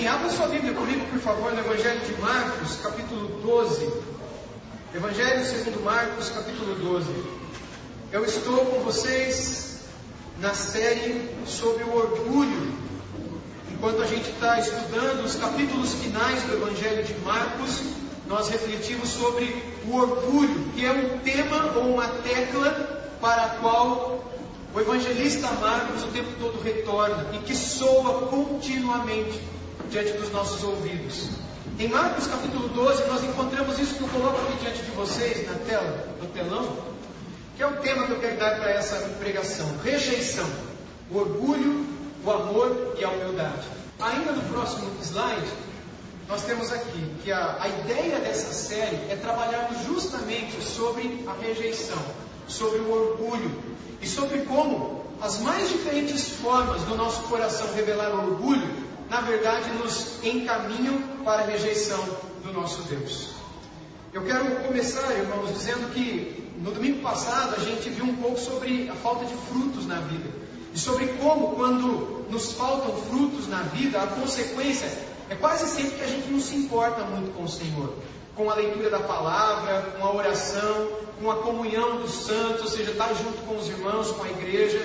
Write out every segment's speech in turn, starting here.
Amém. Abra sua Bíblia comigo, por favor, no Evangelho de Marcos, capítulo 12. Evangelho segundo Marcos, capítulo 12. Eu estou com vocês na série sobre o orgulho. Enquanto a gente está estudando os capítulos finais do Evangelho de Marcos, nós refletimos sobre o orgulho, que é um tema ou uma tecla para a qual o evangelista Marcos o tempo todo retorna e que soa continuamente diante dos nossos ouvidos. Em Marcos capítulo 12, nós encontramos isso que eu coloco aqui diante de vocês na tela, no telão, que é o tema que eu quero dar para essa pregação: rejeição, o orgulho, o amor e a humildade. Ainda no próximo slide, nós temos aqui que a, a ideia dessa série é trabalharmos justamente sobre a rejeição, sobre o orgulho e sobre como as mais diferentes formas do nosso coração revelar orgulho na verdade, nos encaminham para a rejeição do nosso Deus. Eu quero começar, irmãos, dizendo que no domingo passado a gente viu um pouco sobre a falta de frutos na vida. E sobre como, quando nos faltam frutos na vida, a consequência é quase sempre que a gente não se importa muito com o Senhor. Com a leitura da palavra, com a oração, com a comunhão dos santos, ou seja, estar junto com os irmãos, com a igreja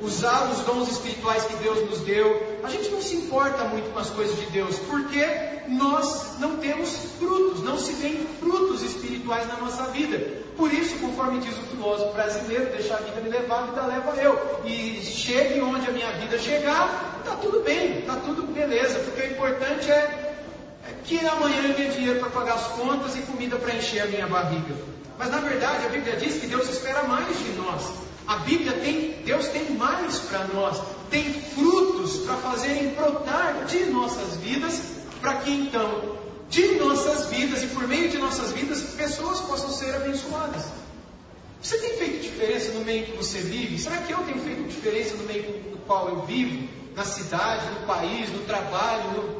usar os dons espirituais que Deus nos deu. A gente não se importa muito com as coisas de Deus, porque nós não temos frutos, não se vêem frutos espirituais na nossa vida. Por isso, conforme diz o filósofo brasileiro, deixar a vida me levar, a vida leva eu. E chegue onde a minha vida chegar, está tudo bem, está tudo beleza, porque o importante é que amanhã eu tenha dinheiro para pagar as contas e comida para encher a minha barriga. Mas na verdade a Bíblia diz que Deus espera mais de nós. A Bíblia tem, Deus tem mais para nós, tem frutos para fazerem brotar de nossas vidas, para que então, de nossas vidas e por meio de nossas vidas, pessoas possam ser abençoadas. Você tem feito diferença no meio que você vive? Será que eu tenho feito diferença no meio no qual eu vivo? Na cidade, no país, no trabalho, no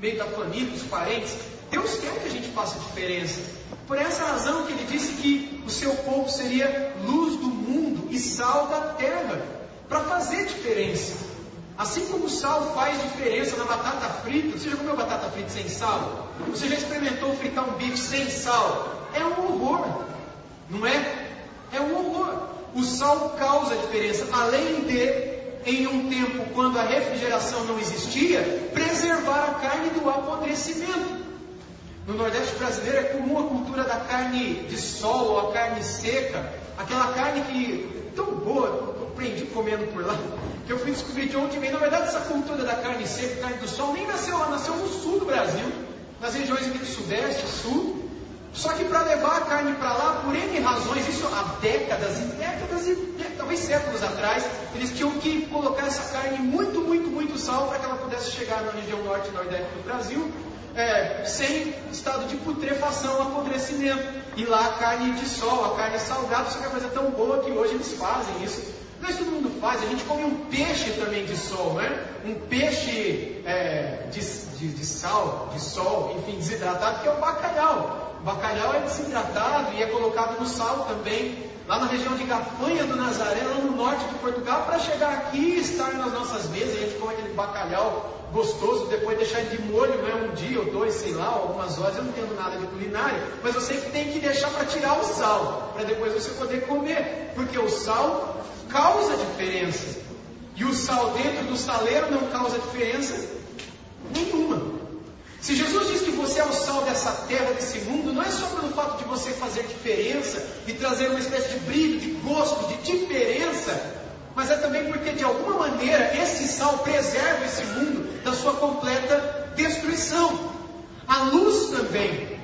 meio da família, dos parentes? Deus quer que a gente faça diferença. Por essa razão que ele disse que o seu povo seria luz do mundo e sal da terra, para fazer diferença. Assim como o sal faz diferença na batata frita, você já comeu batata frita sem sal? Você já experimentou fritar um bife sem sal? É um horror, não é? É um horror. O sal causa diferença, além de, em um tempo quando a refrigeração não existia, preservar a carne do apodrecimento. No Nordeste brasileiro é comum a cultura da carne de sol ou a carne seca, aquela carne que é tão boa, eu aprendi comendo por lá, que eu fui descobrir de onde vem. Na verdade, essa cultura da carne seca, carne do sol, nem nasceu lá, nasceu no sul do Brasil, nas regiões do Sudeste, Sul. Só que para levar a carne para lá, por N razões, isso há décadas e décadas e talvez séculos atrás, eles tinham que colocar essa carne muito, muito, muito sal para que ela pudesse chegar na região norte e nordeste do Brasil é, sem estado de putrefação, apodrecimento. E lá a carne de sol, a carne salgada, isso é uma coisa tão boa que hoje eles fazem isso. Mas todo mundo faz, a gente come um peixe também de sol, né? Um peixe é, de, de, de, sal, de sol, enfim, desidratado, que é o bacalhau. Bacalhau é desidratado e é colocado no sal também, lá na região de Gafanha do Nazaré, lá no norte de Portugal, para chegar aqui e estar nas nossas mesas. A gente come aquele bacalhau gostoso, depois deixar de molho, não é um dia ou dois, sei lá, algumas horas, eu não entendo nada de culinária, mas eu sei que tem que deixar para tirar o sal, para depois você poder comer, porque o sal causa diferença. E o sal dentro do saleiro não causa diferença nenhuma. Se Jesus diz que você é o sal dessa terra, desse mundo, não é só pelo fato de você fazer diferença e trazer uma espécie de brilho, de gosto, de diferença, mas é também porque, de alguma maneira, esse sal preserva esse mundo da sua completa destruição. A luz também.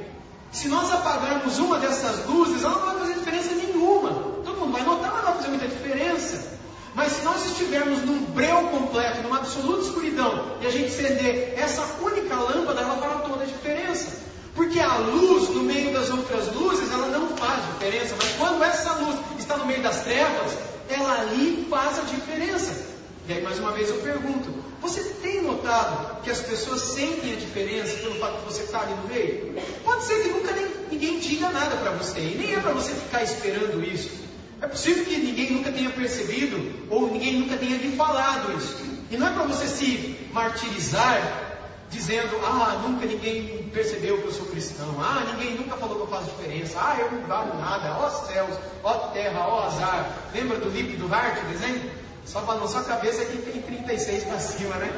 Se nós apagarmos uma dessas luzes, ela não vai fazer diferença nenhuma. Todo mundo vai notar, mas não vai fazer muita diferença. Mas se nós estivermos num breu completo, numa absoluta escuridão, e a gente acender essa única lâmpada, ela fará toda a diferença. Porque a luz no meio das outras luzes, ela não faz diferença. Mas quando essa luz está no meio das trevas, ela ali faz a diferença. E aí, mais uma vez, eu pergunto: você tem notado que as pessoas sentem a diferença pelo fato de você estar ali no meio? Pode ser que nunca nem, ninguém diga nada para você, e nem é para você ficar esperando isso. É possível que ninguém nunca tenha percebido, ou ninguém nunca tenha lhe falado isso. E não é para você se martirizar, dizendo: Ah, nunca ninguém percebeu que eu sou cristão. Ah, ninguém nunca falou que eu faço diferença. Ah, eu não valho nada. Ó céus, ó terra, ó azar. Lembra do Lip do Hart, desenho? Só balançou a cabeça que tem 36 para cima, né?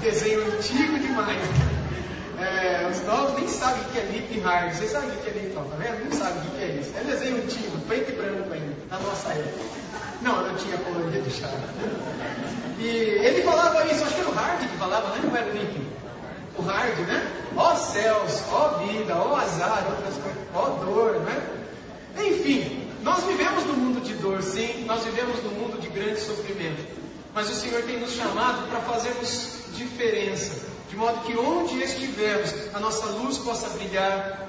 Desenho antigo demais. É, os novos nem sabem o que é Lip Hard. Vocês sabem o que é Lip, tá vendo? Não sabem o que é isso. É desenho antigo, preto e branco ainda, na nossa época. Não, não tinha colorido já. E ele falava isso, acho que era o Hard que falava, né? Não era o Lip o hard, né? Ó céus, ó vida, ó azar, outras coisas, ó dor, né? Enfim, nós vivemos no mundo de dor, sim, nós vivemos no mundo de grande sofrimento. Mas o Senhor tem nos chamado para fazermos diferença, de modo que onde estivermos, a nossa luz possa brilhar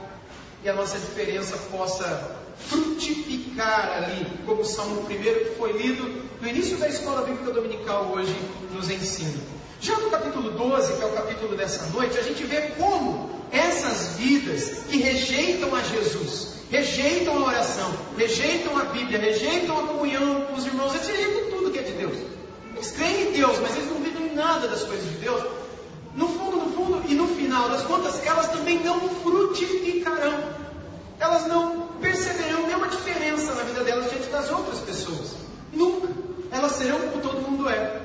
e a nossa diferença possa frutificar ali, como o Salmo 1 que foi lido no início da escola bíblica dominical hoje nos ensina. Já no capítulo 12, que é o capítulo dessa noite, a gente vê como essas vidas que rejeitam a Jesus, rejeitam a oração, rejeitam a Bíblia, rejeitam a comunhão com os irmãos, eles rejeitam tudo que é de Deus. Eles creem em Deus, mas eles não vivem nada das coisas de Deus. No fundo, no fundo e no final das contas, elas também não frutificarão. Elas não perceberão nenhuma diferença na vida delas diante das outras pessoas. Nunca. Elas serão como todo mundo é.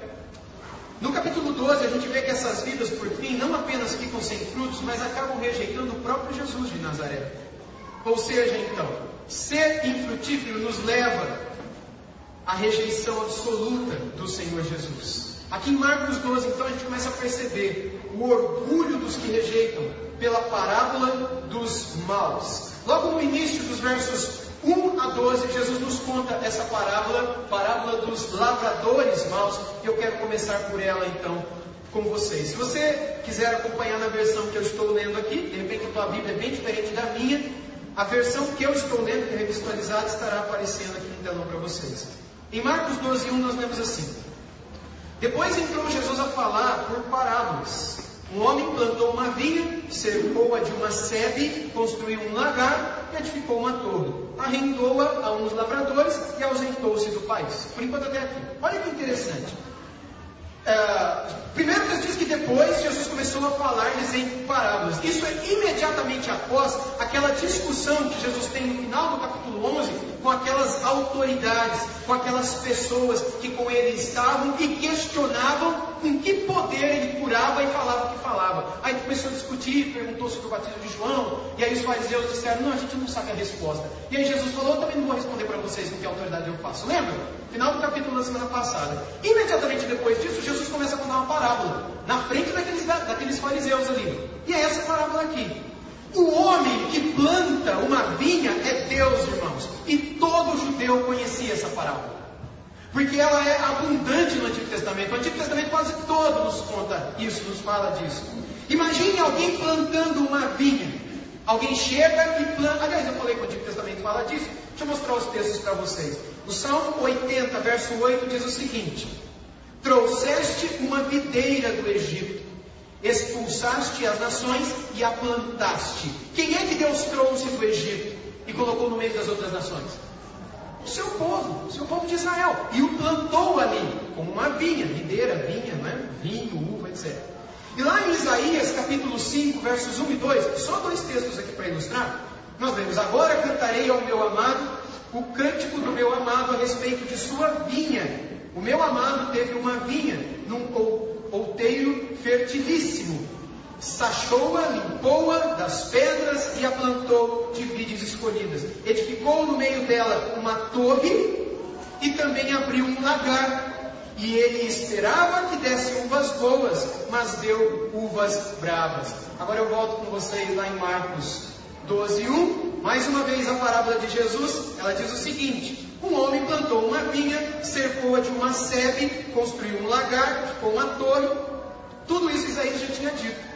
No capítulo 12, a gente vê que essas vidas, por fim, não apenas ficam sem frutos, mas acabam rejeitando o próprio Jesus de Nazaré. Ou seja, então, ser infrutífero nos leva à rejeição absoluta do Senhor Jesus. Aqui em Marcos 12, então, a gente começa a perceber o orgulho dos que rejeitam pela parábola dos maus. Logo no início dos versos 1 a 12, Jesus nos conta essa parábola, parábola dos lavradores maus, e eu quero começar por ela então com vocês. Se você quiser acompanhar na versão que eu estou lendo aqui, de repente a tua Bíblia é bem diferente da minha, a versão que eu estou lendo, que é revisualizada, estará aparecendo aqui no telão para vocês. Em Marcos 12, 1 nós lemos assim: Depois entrou Jesus a falar por parábolas. Um homem plantou uma vinha, cercou-a de uma sebe, construiu um lagar e edificou uma torre. Arrendou-a a uns lavradores e ausentou-se do país. Por enquanto até aqui. Olha que interessante. Uh, primeiro Deus diz que depois Jesus começou a falar-lhes em parábolas. Isso é imediatamente após aquela discussão que Jesus tem no final do capítulo 11 com aquelas autoridades, com aquelas pessoas que com ele estavam e questionavam com que poder ele curava e falava o que falava. Aí começou a discutir, perguntou sobre o batismo de João, e aí os fariseus disseram: Não, a gente não sabe a resposta. E aí Jesus falou: Eu também não vou responder para vocês com que autoridade eu faço. Lembra? Final do capítulo da semana passada. Imediatamente depois disso, Jesus começa a contar uma parábola na frente daqueles, daqueles fariseus ali. E é essa parábola aqui. O homem que planta uma vinha é Deus, irmãos. Judeu conhecia essa parábola. Porque ela é abundante no Antigo Testamento. O Antigo Testamento quase todo nos conta isso, nos fala disso. Imagine alguém plantando uma vinha. Alguém chega e planta. Aliás, eu falei que o Antigo Testamento fala disso. Deixa eu mostrar os textos para vocês. O Salmo 80, verso 8 diz o seguinte: Trouxeste uma videira do Egito, expulsaste as nações e a plantaste. Quem é que Deus trouxe do Egito e colocou no meio das outras nações? O seu povo, o seu povo de Israel. E o plantou ali, como uma vinha, videira, vinha, né? vinho, uva, etc. E lá em Isaías, capítulo 5, versos 1 e 2, só dois textos aqui para ilustrar, nós vemos: Agora cantarei ao meu amado o cântico do meu amado a respeito de sua vinha. O meu amado teve uma vinha num outeiro fertilíssimo. Sachou-a, limpou-a das pedras e a plantou de vides escolhidas. Edificou no meio dela uma torre e também abriu um lagar. E ele esperava que desse uvas boas, mas deu uvas bravas. Agora eu volto com vocês lá em Marcos 12, 1. Mais uma vez a parábola de Jesus, ela diz o seguinte: um homem plantou uma vinha, cercou-a de uma sebe, construiu um lagar, ficou uma torre. Tudo isso Isaías já tinha dito.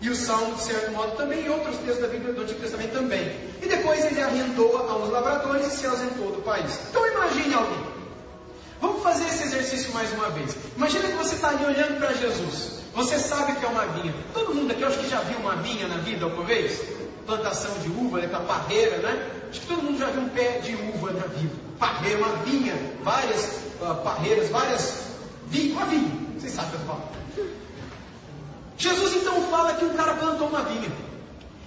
E o Salmo, de certo modo, também, e outros textos da Bíblia do Antigo Testamento também. E depois ele arrendou a uns lavradores e se ausentou do país. Então imagine alguém. Vamos fazer esse exercício mais uma vez. Imagina que você está ali olhando para Jesus. Você sabe que é uma vinha. Todo mundo aqui, eu acho que já viu uma vinha na vida alguma vez? Plantação de uva, né, a parreira, né? Acho que todo mundo já viu um pé de uva na vida parreira, uma vinha, várias uh, parreiras, várias uma vinha, vocês sabem o que eu falo. Jesus então fala que um cara plantou uma vinha.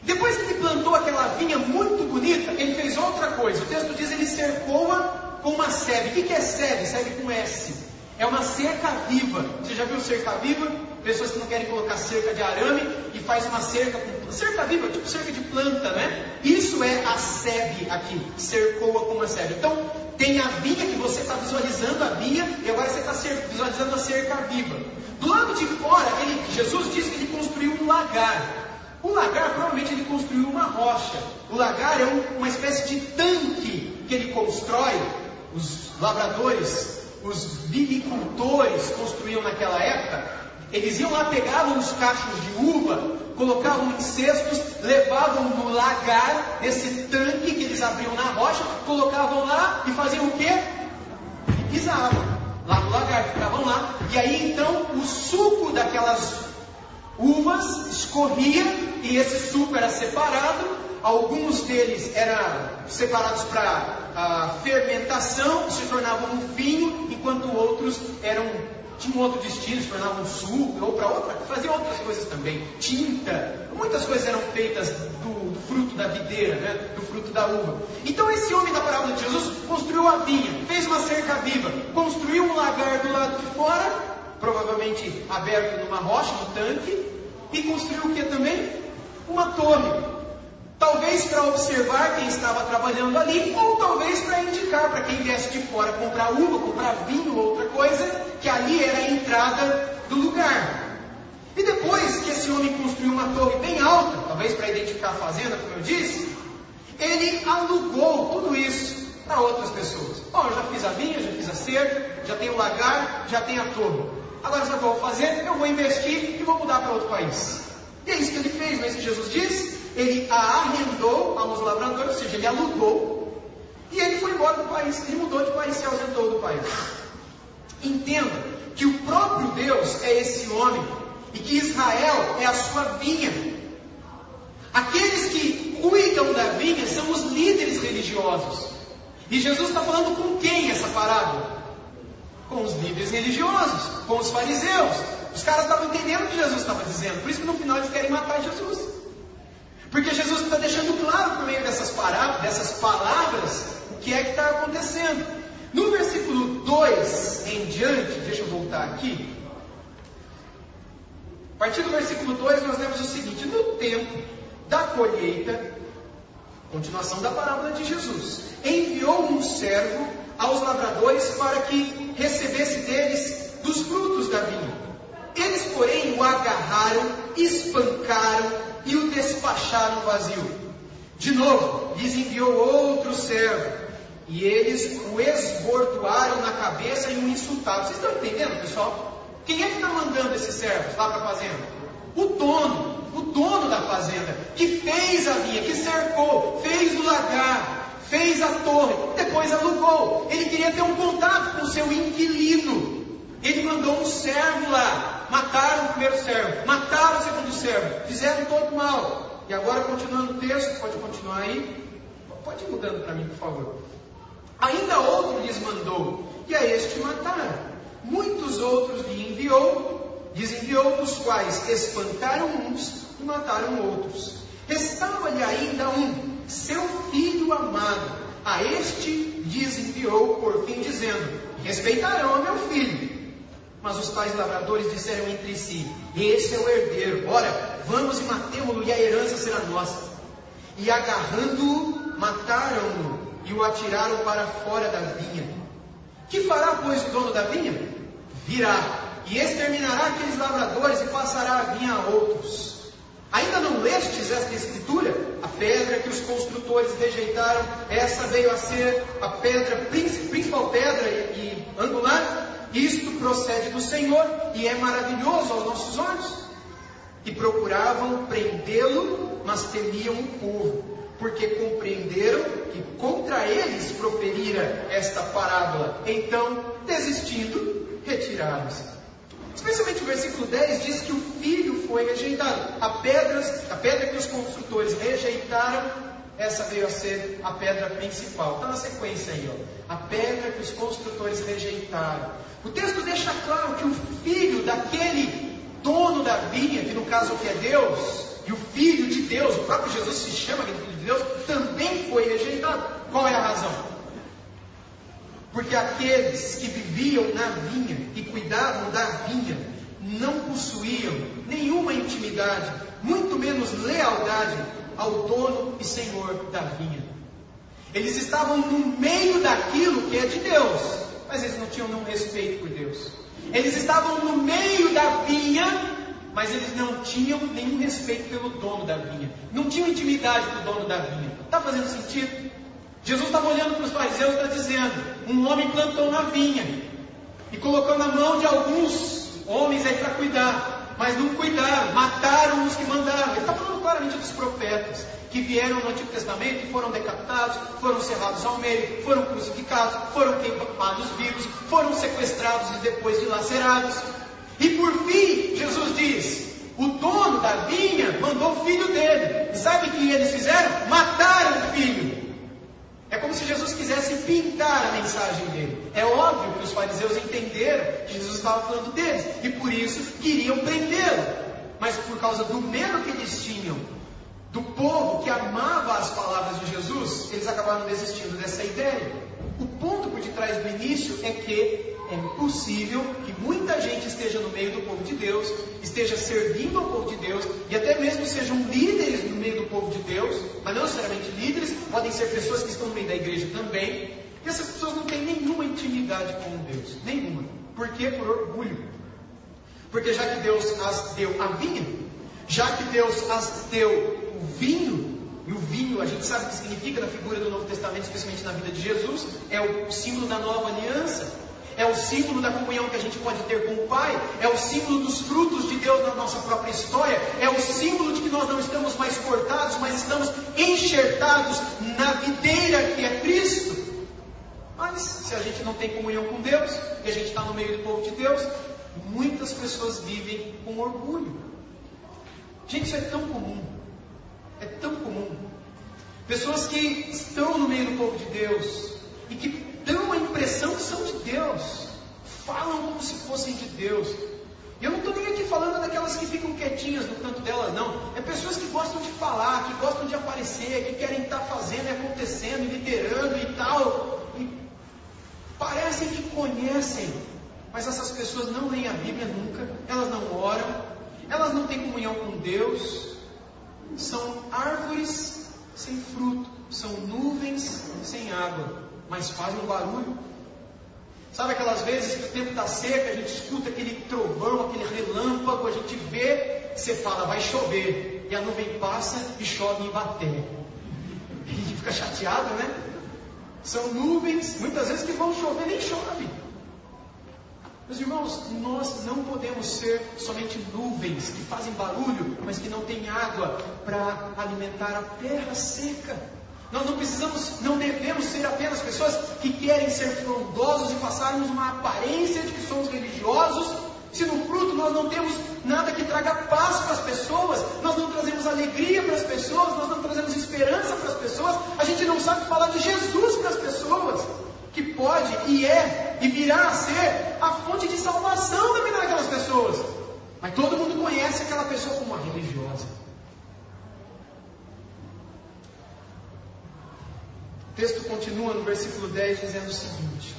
Depois que ele plantou aquela vinha muito bonita, ele fez outra coisa. O texto diz ele cercou-a com uma sebe. O que é sebe? Sebe com S. É uma cerca viva. Você já viu cerca viva? Pessoas que não querem colocar cerca de arame e faz uma cerca com cerca viva, tipo cerca de planta, né? Isso é a sebe aqui. Cercou-a com uma sebe. Então, tem a vinha que você está visualizando a vinha e agora você está visualizando a cerca viva. Do lado de fora, ele, Jesus diz que ele construiu um lagar. O lagar provavelmente ele construiu uma rocha. O lagar é um, uma espécie de tanque que ele constrói. Os lavradores, os vinicultores construíam naquela época. Eles iam lá, pegavam os cachos de uva, colocavam em cestos, levavam no lagar, nesse tanque que eles abriam na rocha, colocavam lá e faziam o quê? Pisavam lá no lagar, ficavam lá. E aí então o suco daquelas uvas escorria e esse suco era separado. Alguns deles eram separados para a fermentação, se tornavam um vinho, enquanto outros eram tinha um outro destino, se tornava um suco ou para outra, fazia outras coisas também, tinta, muitas coisas eram feitas do, do, fruto da videira, né? do fruto da uva. Então esse homem da parábola de Jesus construiu a vinha, fez uma cerca viva, construiu um lagar do lado de fora, provavelmente aberto numa rocha, no tanque, e construiu o que também? Uma torre. Talvez para observar quem estava trabalhando ali, ou talvez para indicar para quem viesse de fora comprar uva, comprar vinho, outra coisa, que ali era a entrada do lugar. E depois que esse homem construiu uma torre bem alta, talvez para identificar a fazenda, como eu disse, ele alugou tudo isso para outras pessoas. Bom, eu já fiz a vinha, já fiz a cerca, já tenho o lagar, já tenho a torre. Agora sabe o que eu vou fazer? Eu vou investir e vou mudar para outro país. E é isso que ele fez, não é isso que Jesus disse? ele a arrendou aos lavradores, ou seja, ele alugou, e ele foi embora do país, ele mudou de país, se ausentou do país. Entenda que o próprio Deus é esse homem, e que Israel é a sua vinha. Aqueles que cuidam da vinha são os líderes religiosos. E Jesus está falando com quem essa parábola? Com os líderes religiosos, com os fariseus. Os caras estavam entendendo o que Jesus estava dizendo, por isso que no final eles querem matar Jesus. Porque Jesus está deixando claro por meio dessas, parábolas, dessas palavras o que é que está acontecendo. No versículo 2 em diante, deixa eu voltar aqui. A partir do versículo 2 nós lemos o seguinte: No tempo da colheita, continuação da parábola de Jesus, enviou um servo aos lavradores para que recebesse deles dos frutos da vinha. Eles, porém, o agarraram, espancaram e o despacharam vazio. De novo, lhes enviou outro servo, e eles o esbordoaram na cabeça e o insultaram. Vocês estão entendendo, pessoal? Quem é que está mandando esses servos lá para a fazenda? O dono, o dono da fazenda, que fez a vinha, que cercou, fez o lagar, fez a torre, depois alugou. Ele queria ter um contato com o seu inquilino. Ele mandou um servo lá, Mataram o primeiro servo, mataram o segundo servo, fizeram todo mal. E agora, continuando o texto, pode continuar aí? Pode ir mudando para mim, por favor. Ainda outro lhes mandou, e a este mataram. Muitos outros lhe enviou, lhes enviou, dos quais espantaram uns e mataram outros. Restava-lhe ainda um, seu filho amado. A este lhes enviou por fim, dizendo: Respeitarão a meu filho. Mas os pais lavradores disseram entre si: Esse é o herdeiro, ora, vamos e matemo-lo, e a herança será nossa. E agarrando-o, mataram-no e o atiraram para fora da vinha. Que fará, pois, o dono da vinha? Virá e exterminará aqueles lavradores e passará a vinha a outros. Ainda não lestes esta escritura? A pedra que os construtores rejeitaram, essa veio a ser a pedra, principal pedra e angular isto procede do Senhor e é maravilhoso aos nossos olhos. E procuravam prendê-lo, mas temiam o povo, porque compreenderam que contra eles proferira esta parábola. Então, desistindo, retiraram-se. Especialmente o versículo 10 diz que o filho foi rejeitado. A, pedras, a pedra que os construtores rejeitaram essa veio a ser a pedra principal. Está na sequência aí, ó. A pedra que os construtores rejeitaram. O texto deixa claro que o filho daquele dono da vinha, que no caso aqui é Deus, e o Filho de Deus, o próprio Jesus se chama de Filho de Deus, também foi rejeitado. Qual é a razão? Porque aqueles que viviam na vinha e cuidavam da vinha não possuíam nenhuma intimidade, muito menos lealdade ao dono e senhor da vinha. Eles estavam no meio daquilo que é de Deus, mas eles não tinham nenhum respeito por Deus. Eles estavam no meio da vinha, mas eles não tinham nenhum respeito pelo dono da vinha. Não tinham intimidade com o dono da vinha. Está fazendo sentido? Jesus estava olhando para os fariseus e está dizendo: um homem plantou na vinha e colocou na mão de alguns homens aí para cuidar, mas não cuidaram, mataram os que mandaram. Ele está falando claramente dos profetas que vieram no Antigo Testamento e foram decapitados, foram cerrados ao meio, foram crucificados, foram queimados vivos, foram sequestrados e depois dilacerados. E por fim, Jesus diz: o dono da vinha mandou o filho dele. E sabe o que eles fizeram? Mataram o filho. É como se Jesus quisesse pintar a mensagem dele. É óbvio que os fariseus entenderam que Jesus estava falando deles e por isso queriam prendê-lo. Mas por causa do medo que eles tinham do povo que amava as palavras de Jesus, eles acabaram desistindo dessa ideia. O ponto por detrás do início é que é possível que muita gente esteja no meio do povo de Deus, esteja servindo ao povo de Deus e até mesmo sejam líderes no meio do povo de Deus, mas não necessariamente líderes, podem ser pessoas que estão no meio da igreja também. E essas pessoas não têm nenhuma intimidade com Deus, nenhuma. Por quê? Por orgulho. Porque já que Deus as deu a vinha, já que Deus as deu o vinho, e o vinho, a gente sabe o que significa na figura do Novo Testamento, especialmente na vida de Jesus, é o símbolo da nova aliança é o símbolo da comunhão que a gente pode ter com o Pai, é o símbolo dos frutos de Deus na nossa própria história, é o símbolo de que nós não estamos mais cortados, mas estamos enxertados na videira que é Cristo. Mas se a gente não tem comunhão com Deus, e a gente está no meio do povo de Deus, muitas pessoas vivem com orgulho. Gente, isso é tão comum. É tão comum. Pessoas que estão no meio do povo de Deus e que dão a impressão que são de Deus, falam como se fossem de Deus. E eu não estou nem aqui falando daquelas que ficam quietinhas no canto delas, não. É pessoas que gostam de falar, que gostam de aparecer, que querem estar fazendo e acontecendo, e liderando e tal. E parecem que conhecem, mas essas pessoas não leem a Bíblia nunca, elas não oram, elas não têm comunhão com Deus. São árvores sem fruto, são nuvens sem água mas fazem um barulho. Sabe aquelas vezes que o tempo está seco, a gente escuta aquele trovão, aquele relâmpago, a gente vê, você fala, vai chover. E a nuvem passa e chove em bater. E a gente fica chateado, né? São nuvens, muitas vezes que vão chover, nem chove. Meus irmãos, nós não podemos ser somente nuvens que fazem barulho, mas que não têm água para alimentar a terra seca. Nós não precisamos, não devemos ser apenas pessoas que querem ser frondosos e passarmos uma aparência de que somos religiosos, se no fruto nós não temos nada que traga paz para as pessoas, nós não trazemos alegria para as pessoas, nós não trazemos esperança para as pessoas, a gente não sabe falar de Jesus para as pessoas, que pode e é e virá a ser a fonte de salvação da vida daquelas pessoas. Mas todo mundo conhece aquela pessoa como uma religiosa. Texto continua no versículo 10 dizendo o seguinte: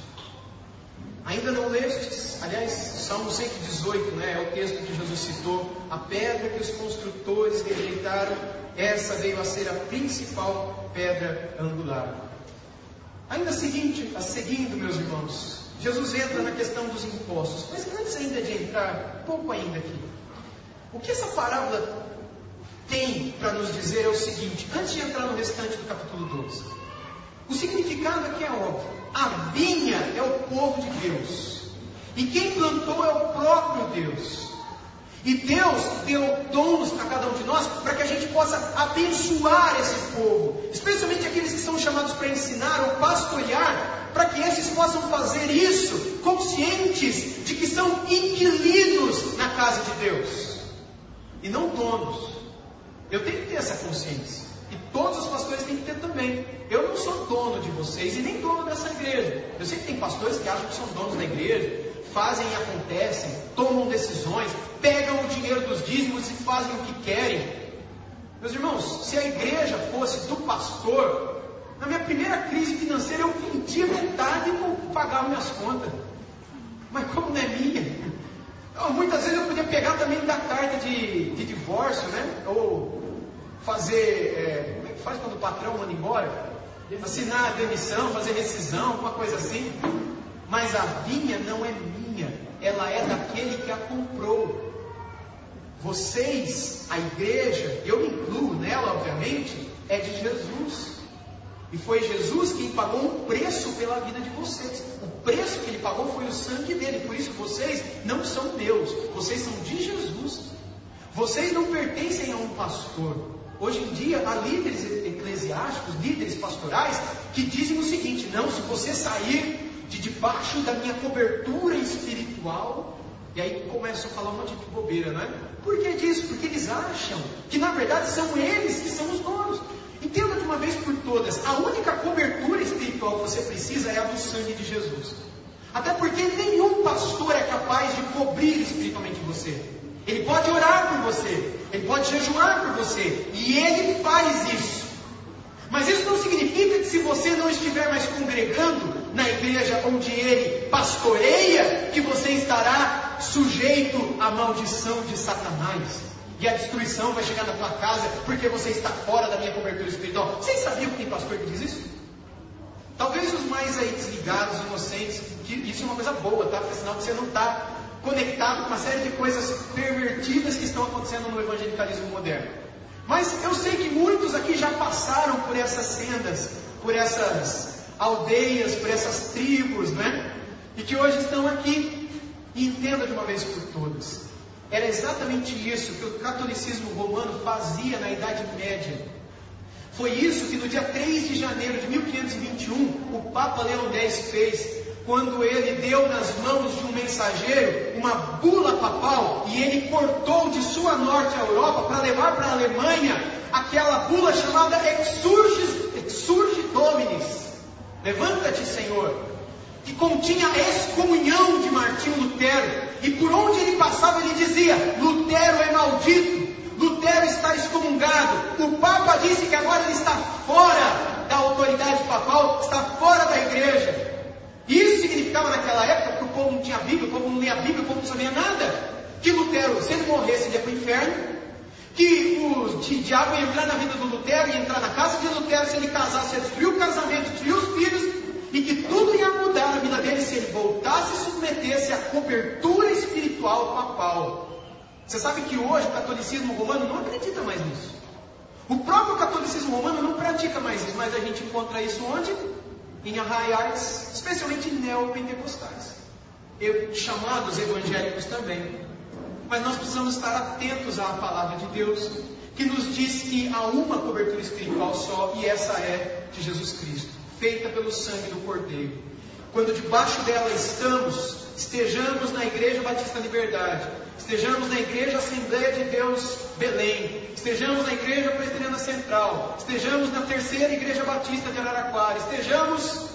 Ainda não lestes, aliás, Salmo 118, né, é o texto que Jesus citou, a pedra que os construtores rejeitaram, essa veio a ser a principal pedra angular. Ainda seguinte, a seguindo, meus irmãos, Jesus entra na questão dos impostos, mas antes ainda de entrar, pouco ainda aqui. O que essa parábola tem para nos dizer é o seguinte, antes de entrar no restante do capítulo 12. O significado aqui é óbvio. A vinha é o povo de Deus. E quem plantou é o próprio Deus. E Deus deu dons a cada um de nós para que a gente possa abençoar esse povo, especialmente aqueles que são chamados para ensinar ou pastorear, para que esses possam fazer isso conscientes de que são inquilinos na casa de Deus e não donos. Eu tenho que ter essa consciência. E todos os pastores têm que ter também. Eu não sou dono de vocês e nem dono dessa igreja. Eu sei que tem pastores que acham que são donos da igreja, fazem e acontecem, tomam decisões, pegam o dinheiro dos dízimos e fazem o que querem. Meus irmãos, se a igreja fosse do pastor, na minha primeira crise financeira eu vendia metade e pagava minhas contas. Mas como não é minha, então, muitas vezes eu podia pegar também da carta de, de divórcio, né? Ou fazer. É, como é que faz quando o patrão manda embora? Assinar a demissão, fazer rescisão, uma coisa assim. Mas a vinha não é minha, ela é daquele que a comprou. Vocês, a igreja, eu me incluo nela, obviamente, é de Jesus. E foi Jesus quem pagou um preço pela vida de vocês. O preço que ele pagou foi o sangue dele. Por isso vocês não são Deus, vocês são de Jesus. Vocês não pertencem a um pastor. Hoje em dia há líderes eclesiásticos, líderes pastorais, que dizem o seguinte: não, se você sair de debaixo da minha cobertura espiritual, e aí começam a falar um monte de bobeira, não é? Por que disso? Porque eles acham que na verdade são eles que são os donos. Entenda de uma vez por todas: a única cobertura espiritual que você precisa é a do sangue de Jesus. Até porque nenhum pastor é capaz de cobrir espiritualmente você. Ele pode orar por você, ele pode jejuar por você, e ele faz isso. Mas isso não significa que se você não estiver mais congregando na igreja onde ele pastoreia, que você estará sujeito à maldição de Satanás e a destruição vai chegar na tua casa porque você está fora da minha cobertura espiritual. Vocês sabiam que tem pastor que diz isso? Talvez os mais aí desligados, inocentes, que isso é uma coisa boa, tá? Porque sinal que você não está conectado com uma série de coisas pervertidas que estão acontecendo no evangelicalismo moderno. Mas eu sei que muitos aqui já passaram por essas sendas, por essas aldeias, por essas tribos, né? E que hoje estão aqui. E entenda de uma vez por todas. Era exatamente isso que o catolicismo romano fazia na Idade Média. Foi isso que no dia 3 de janeiro de 1521 o Papa Leão X fez, quando ele deu nas mãos de um mensageiro uma bula papal e ele cortou de sua norte a Europa para levar para a Alemanha aquela bula chamada Exurge, Exurge Dominis. Levanta-te, Senhor, que continha a excomunhão de Martinho Lutero. E por onde ele passava, ele dizia: Lutero é maldito, Lutero está excomungado. O Papa disse que agora ele está fora da autoridade papal, está fora da igreja. Isso significava naquela época que o povo não tinha Bíblia, o povo não lia a Bíblia, o povo não sabia nada. Que Lutero, se ele morresse, ele ia para o inferno. Que o diabo ia entrar na vida do Lutero, ia entrar na casa de Lutero, se ele casasse, ia destruir o casamento, destruir os filhos, e que tudo ia mudar na vida dele se ele voltasse e submetesse à cobertura espiritual papal. Você sabe que hoje o catolicismo romano não acredita mais nisso. O próprio catolicismo romano não pratica mais isso, mas a gente encontra isso onde? Em arraiais, especialmente neopentecostais, chamados evangélicos também. Mas nós precisamos estar atentos à palavra de Deus, que nos diz que há uma cobertura espiritual só, e essa é de Jesus Cristo feita pelo sangue do Cordeiro. Quando debaixo dela estamos, estejamos na Igreja Batista Liberdade, estejamos na Igreja Assembleia de Deus Belém, estejamos na Igreja Presbiteriana Central, estejamos na Terceira Igreja Batista de Araraquara, estejamos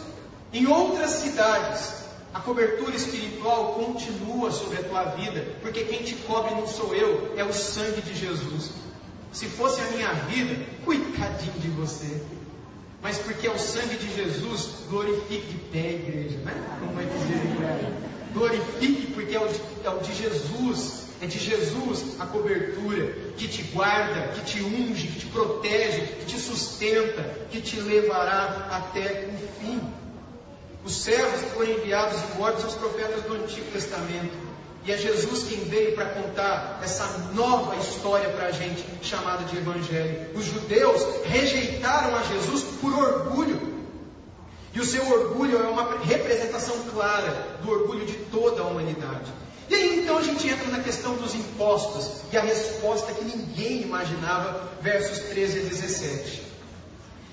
em outras cidades, a cobertura espiritual continua sobre a tua vida, porque quem te cobre não sou eu, é o sangue de Jesus. Se fosse a minha vida, coitadinho de você. Mas porque é o sangue de Jesus, glorifique de pé, igreja, né? Como vai dizer igreja? Glorifique porque é o, de, é o de Jesus, é de Jesus a cobertura que te guarda, que te unge, que te protege, que te sustenta, que te levará até o fim. Os servos foram enviados e mortos são os profetas do Antigo Testamento. E é Jesus quem veio para contar essa nova história para a gente, chamada de Evangelho. Os judeus rejeitaram a Jesus por orgulho. E o seu orgulho é uma representação clara do orgulho de toda a humanidade. E aí então a gente entra na questão dos impostos e a resposta que ninguém imaginava, versos 13 a 17.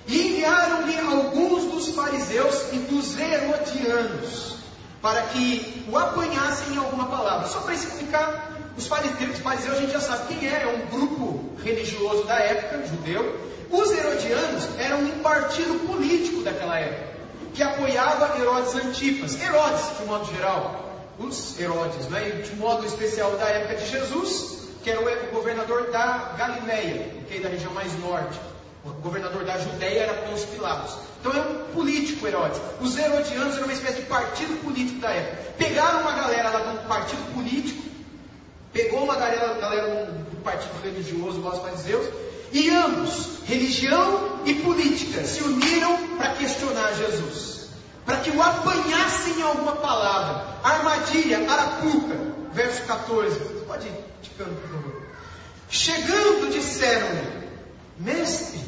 E enviaram-lhe alguns dos fariseus e dos herodianos para que o apanhassem em alguma palavra. Só para explicar, os fariseus, os fariseus a gente já sabe quem é, é um grupo religioso da época, judeu. Os herodianos eram um partido político daquela época, que apoiava Herodes Antipas. Herodes, de modo geral, os Herodes, né? De modo especial da época de Jesus, que era o governador da Galileia, que é da região mais norte. O governador da Judéia era Pôncio Pilatos. Então é um político Herodes. Os herodianos eram uma espécie de partido político da época. Pegaram uma galera lá de um partido político, pegou uma galera, galera do partido religioso, os fariseus, e ambos, religião e política, se uniram para questionar Jesus. Para que o apanhassem em alguma palavra. Armadilha, arapuca, verso 14. Você pode ir ticando, por favor. Chegando, disseram-lhe, mestre,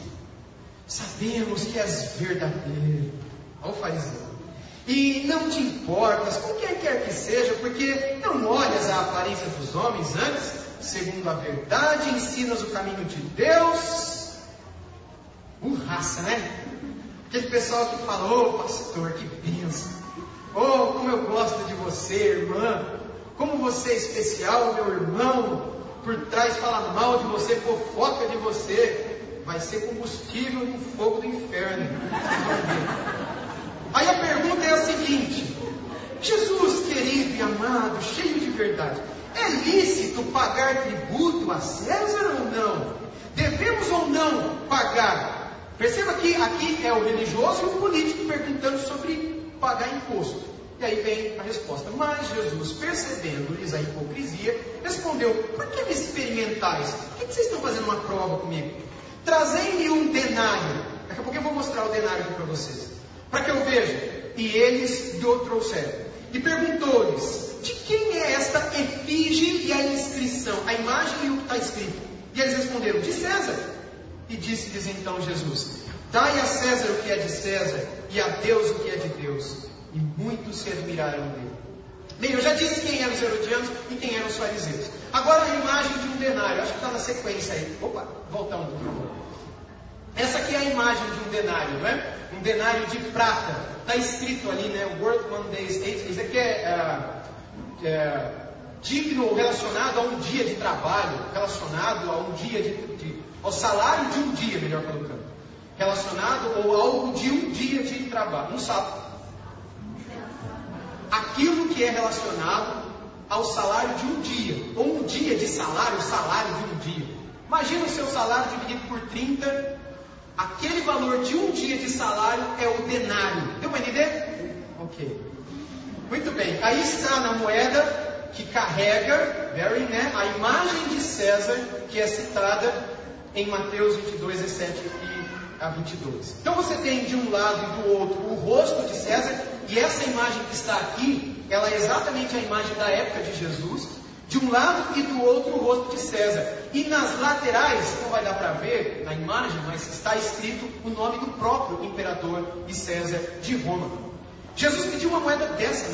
sabemos que és verdadeiro. Ao fariseu. E não te importas com quem quer que seja, porque não olhas a aparência dos homens antes, segundo a verdade, ensinas o caminho de Deus. Burraça, né? Aquele pessoal que fala, ô oh, pastor, que benção. Oh, como eu gosto de você, irmã. Como você é especial, meu irmão. Por trás fala mal de você, fofoca de você vai ser combustível no fogo do inferno. Aí a pergunta é a seguinte: Jesus querido e amado, cheio de verdade, é lícito pagar tributo a César ou não? Devemos ou não pagar? Perceba que aqui é o religioso e o político perguntando sobre pagar imposto. E aí vem a resposta. Mas Jesus, percebendo-lhes a hipocrisia, respondeu: Por que me experimentais? Por que vocês estão fazendo uma prova comigo? Trazei-me um denário. Daqui a pouco eu vou mostrar o denário aqui para vocês. Para que eu veja. E eles lhe trouxeram. E perguntou-lhes: De quem é esta efígie e a inscrição? A imagem e o que está escrito. E eles responderam: De César. E disse-lhes então Jesus: Dai a César o que é de César, e a Deus o que é de Deus. E muitos se admiraram dele. Bem, eu já disse quem eram os herodianos e quem eram os fariseus. Agora a imagem de um denário, acho que está na sequência aí. Opa, voltar um. Essa aqui é a imagem de um denário, não é? Um denário de prata. Está escrito ali, né? Work one day's eight. Isso aqui é, é, é digno relacionado a um dia de trabalho, relacionado a um dia de, de, ao salário de um dia, melhor colocando. Relacionado ou algo de um dia de trabalho. Um sábado aquilo que é relacionado ao salário de um dia, ou um dia de salário, o salário de um dia. Imagina o seu salário dividido por 30, aquele valor de um dia de salário é o denário. Deu para entender? Ok. Muito bem, aí está na moeda que carrega, very, né, a imagem de César, que é citada em Mateus 22, 17 e a 22. Então você tem de um lado e do outro o rosto de César, e essa imagem que está aqui, ela é exatamente a imagem da época de Jesus. De um lado e do outro o rosto de César. E nas laterais, não vai dar para ver na imagem, mas está escrito o nome do próprio imperador e César de Roma. Jesus pediu uma moeda dessa.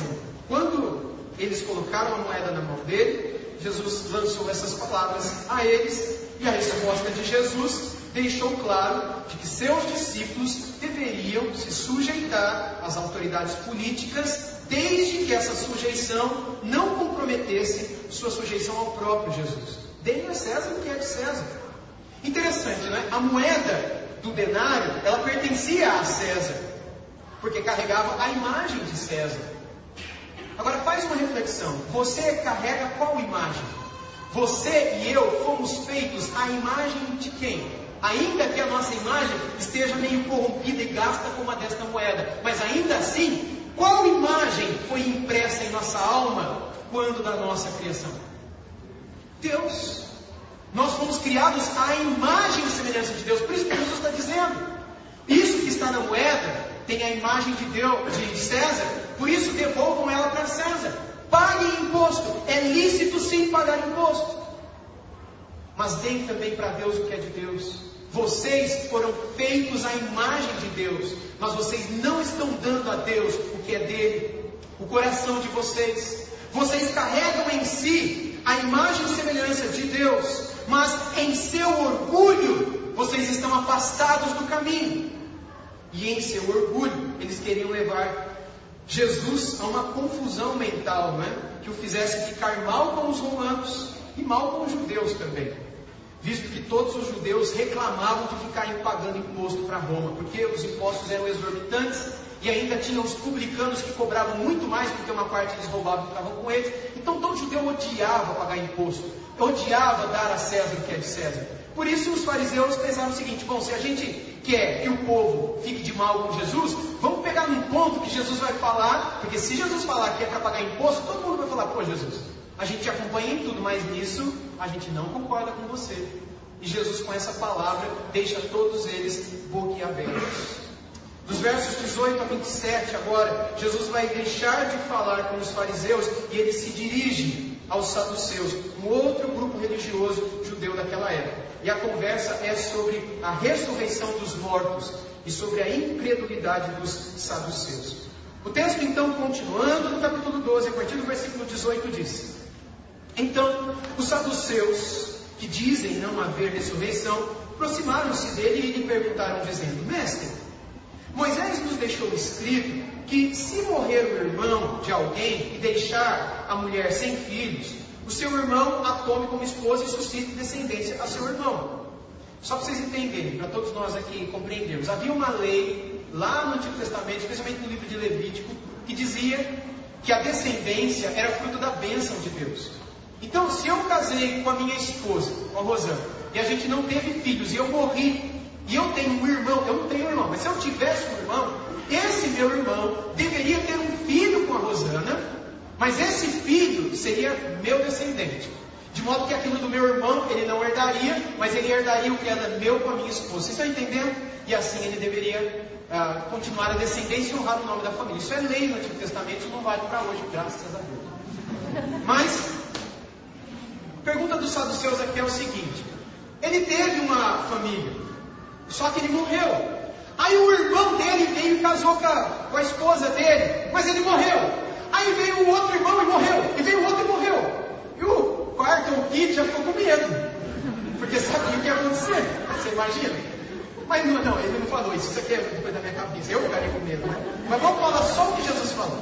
Quando eles colocaram a moeda na mão dele, Jesus lançou essas palavras a eles, e a resposta de Jesus deixou claro de que seus discípulos deveriam se sujeitar às autoridades políticas, desde que essa sujeição não comprometesse sua sujeição ao próprio Jesus. Deem a César o que é de César. Interessante, né? A moeda do denário, ela pertencia a César, porque carregava a imagem de César. Agora faz uma reflexão. Você carrega qual imagem? Você e eu fomos feitos à imagem de quem? ainda que a nossa imagem esteja meio corrompida e gasta como a desta moeda, mas ainda assim, qual imagem foi impressa em nossa alma quando da nossa criação? Deus. Nós fomos criados à imagem e semelhança de Deus, por isso que Jesus está dizendo. Isso que está na moeda tem a imagem de Deus, de César, por isso devolvam ela para César. Paguem imposto. É lícito sim pagar imposto. Mas deem também para Deus o que é de Deus. Vocês foram feitos à imagem de Deus, mas vocês não estão dando a Deus o que é dele, o coração de vocês. Vocês carregam em si a imagem e semelhança de Deus, mas em seu orgulho vocês estão afastados do caminho. E em seu orgulho eles queriam levar Jesus a uma confusão mental, não é? que o fizesse ficar mal com os romanos e mal com os judeus também visto que todos os judeus reclamavam de ficarem pagando imposto para Roma, porque os impostos eram exorbitantes e ainda tinha os publicanos que cobravam muito mais porque uma parte eles roubavam e ficavam com eles. Então todo judeu odiava pagar imposto, odiava dar a César o que é de César. Por isso os fariseus pensaram o seguinte: bom, se a gente quer que o povo fique de mal com Jesus, vamos pegar num ponto que Jesus vai falar, porque se Jesus falar que é para pagar imposto, todo mundo vai falar: pô, Jesus, a gente te acompanha em tudo, mas nisso a gente não concorda com você. E Jesus, com essa palavra, deixa todos eles boquiabertos. Dos versos 18 a 27, agora, Jesus vai deixar de falar com os fariseus e ele se dirige aos saduceus, um outro grupo religioso judeu daquela época. E a conversa é sobre a ressurreição dos mortos e sobre a incredulidade dos saduceus. O texto, então, continuando no capítulo 12, a partir do versículo 18, diz: Então, os saduceus, que dizem não haver ressurreição, aproximaram-se dele e lhe perguntaram, dizendo: Mestre, Moisés nos deixou escrito que se morrer o irmão de alguém e deixar a mulher sem filhos, o seu irmão a tome como esposa e suscite descendência a seu irmão. Só para vocês entenderem, para todos nós aqui compreendermos, havia uma lei lá no Antigo Testamento, especialmente no livro de Levítico, que dizia que a descendência era fruto da bênção de Deus. Então, se eu casei com a minha esposa, com a Rosana, e a gente não teve filhos, e eu morri, e eu tenho um irmão, eu não tenho um irmão, mas se eu tivesse um irmão, esse meu irmão deveria ter um filho com a Rosana, mas esse filho seria meu descendente. De modo que aquilo do meu irmão ele não herdaria, mas ele herdaria o que era meu com a minha esposa. Vocês estão entendendo? E assim ele deveria uh, continuar a descendência e honrar o nome da família. Isso é lei no Antigo Testamento, não vale para hoje, graças a Deus. Mas, a pergunta dos saduceus aqui é o seguinte: ele teve uma família, só que ele morreu. Aí o irmão dele veio e casou com a, com a esposa dele, mas ele morreu. Aí veio o outro irmão e morreu. E veio o outro e morreu. E o quarto, o quinto, já ficou com medo. Porque sabia o que ia acontecer. Você imagina? Mas não, não, ele não falou isso. Isso aqui é coisa da minha cabeça. Eu ficaria com medo, né? Mas vamos falar só o que Jesus falou.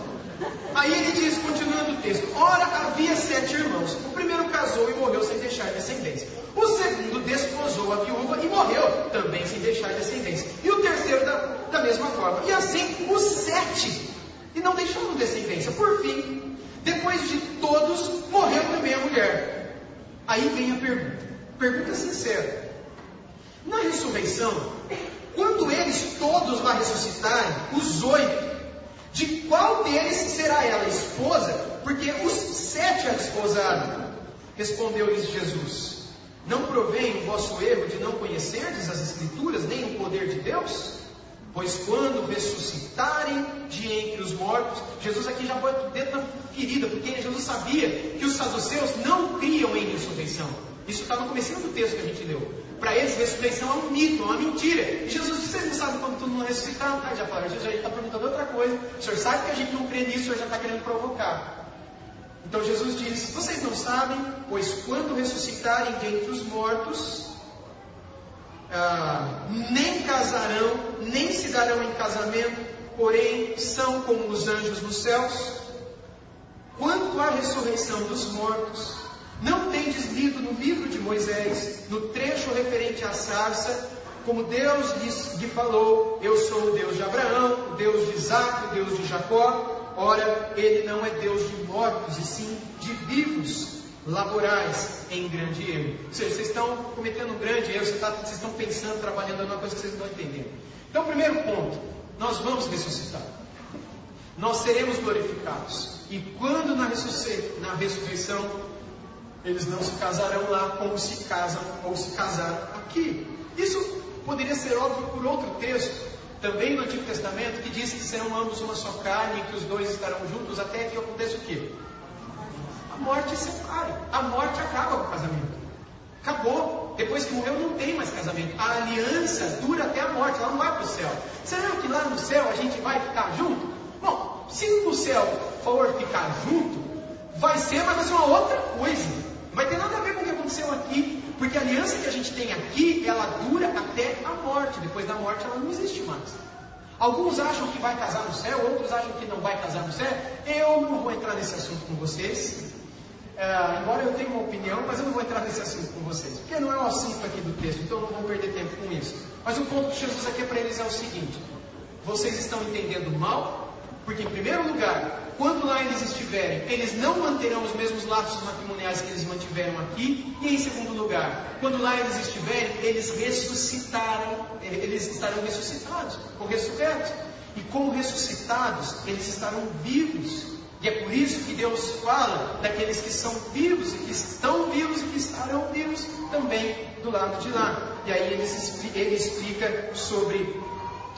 Aí ele diz, continuando o texto: Ora, havia sete irmãos. O primeiro casou e morreu sem deixar descendência. O segundo desposou a viúva e morreu também sem deixar descendência. E o terceiro da, da mesma forma. E assim os sete. E não deixaram descendência. Por fim, depois de todos, morreu também a mulher. Aí vem a pergunta. Pergunta sincera. Na ressurreição, quando eles todos lá ressuscitarem, os oito, de qual deles será ela esposa? Porque os sete a desposaram. Respondeu-lhes Jesus: Não provém o vosso erro de não conhecerdes as Escrituras, nem o poder de Deus? Pois quando ressuscitarem de entre os mortos, Jesus aqui já põe o dedo na ferida, porque Jesus sabia que os saduceus não criam em ressurreição. Isso está no começo do texto que a gente leu. Para eles, ressurreição é um mito, é uma mentira. E Jesus disse: Vocês não sabem quando tudo não ressuscitar? Ah, já falaram, Jesus já está perguntando outra coisa. O senhor sabe que a gente não crê nisso, o senhor já está querendo provocar. Então Jesus diz: Vocês não sabem, pois quando ressuscitarem dentre os mortos, ah, nem casarão, nem se darão em casamento, porém são como os anjos nos céus. Quanto à ressurreição dos mortos, não tendes lido no livro de Moisés, no trecho referente à sarça, como Deus lhe falou: Eu sou o Deus de Abraão, o Deus de Isaac, o Deus de Jacó. Ora, ele não é Deus de mortos, e sim de vivos, laborais em grande erro. Ou seja, vocês estão cometendo um grande erro, vocês, tá, vocês estão pensando, trabalhando numa coisa que vocês não entendendo. Então, primeiro ponto: nós vamos ressuscitar. Nós seremos glorificados. E quando na, na ressurreição eles não se casarão lá como se casam ou se casaram aqui. Isso poderia ser óbvio por outro texto, também no Antigo Testamento, que diz que serão ambos uma só carne, que os dois estarão juntos até que aconteça o quê? Morte separe. A morte acaba com o casamento. Acabou. Depois que morreu, não tem mais casamento. A aliança dura até a morte, ela não vai para o céu. Será que lá no céu a gente vai ficar junto? Bom, se no céu for ficar junto, vai ser, mas vai ser uma outra coisa. Não vai ter nada a ver com o que aconteceu aqui, porque a aliança que a gente tem aqui, ela dura até a morte. Depois da morte, ela não existe mais. Alguns acham que vai casar no céu, outros acham que não vai casar no céu. Eu não vou entrar nesse assunto com vocês. É, embora eu tenha uma opinião, mas eu não vou entrar nesse assunto com vocês, porque não é o assunto aqui do texto, então eu não vou perder tempo com isso. Mas o ponto de Jesus aqui para eles é o seguinte: vocês estão entendendo mal? Porque, em primeiro lugar, quando lá eles estiverem, eles não manterão os mesmos laços matrimoniais que eles mantiveram aqui. E, em segundo lugar, quando lá eles estiverem, eles ressuscitaram, eles estarão ressuscitados, ou ressurretos. E como ressuscitados, eles estarão vivos. E é por isso que Deus fala daqueles que são vivos e que estão vivos e que estarão vivos também do lado de lá. E aí ele, ele explica sobre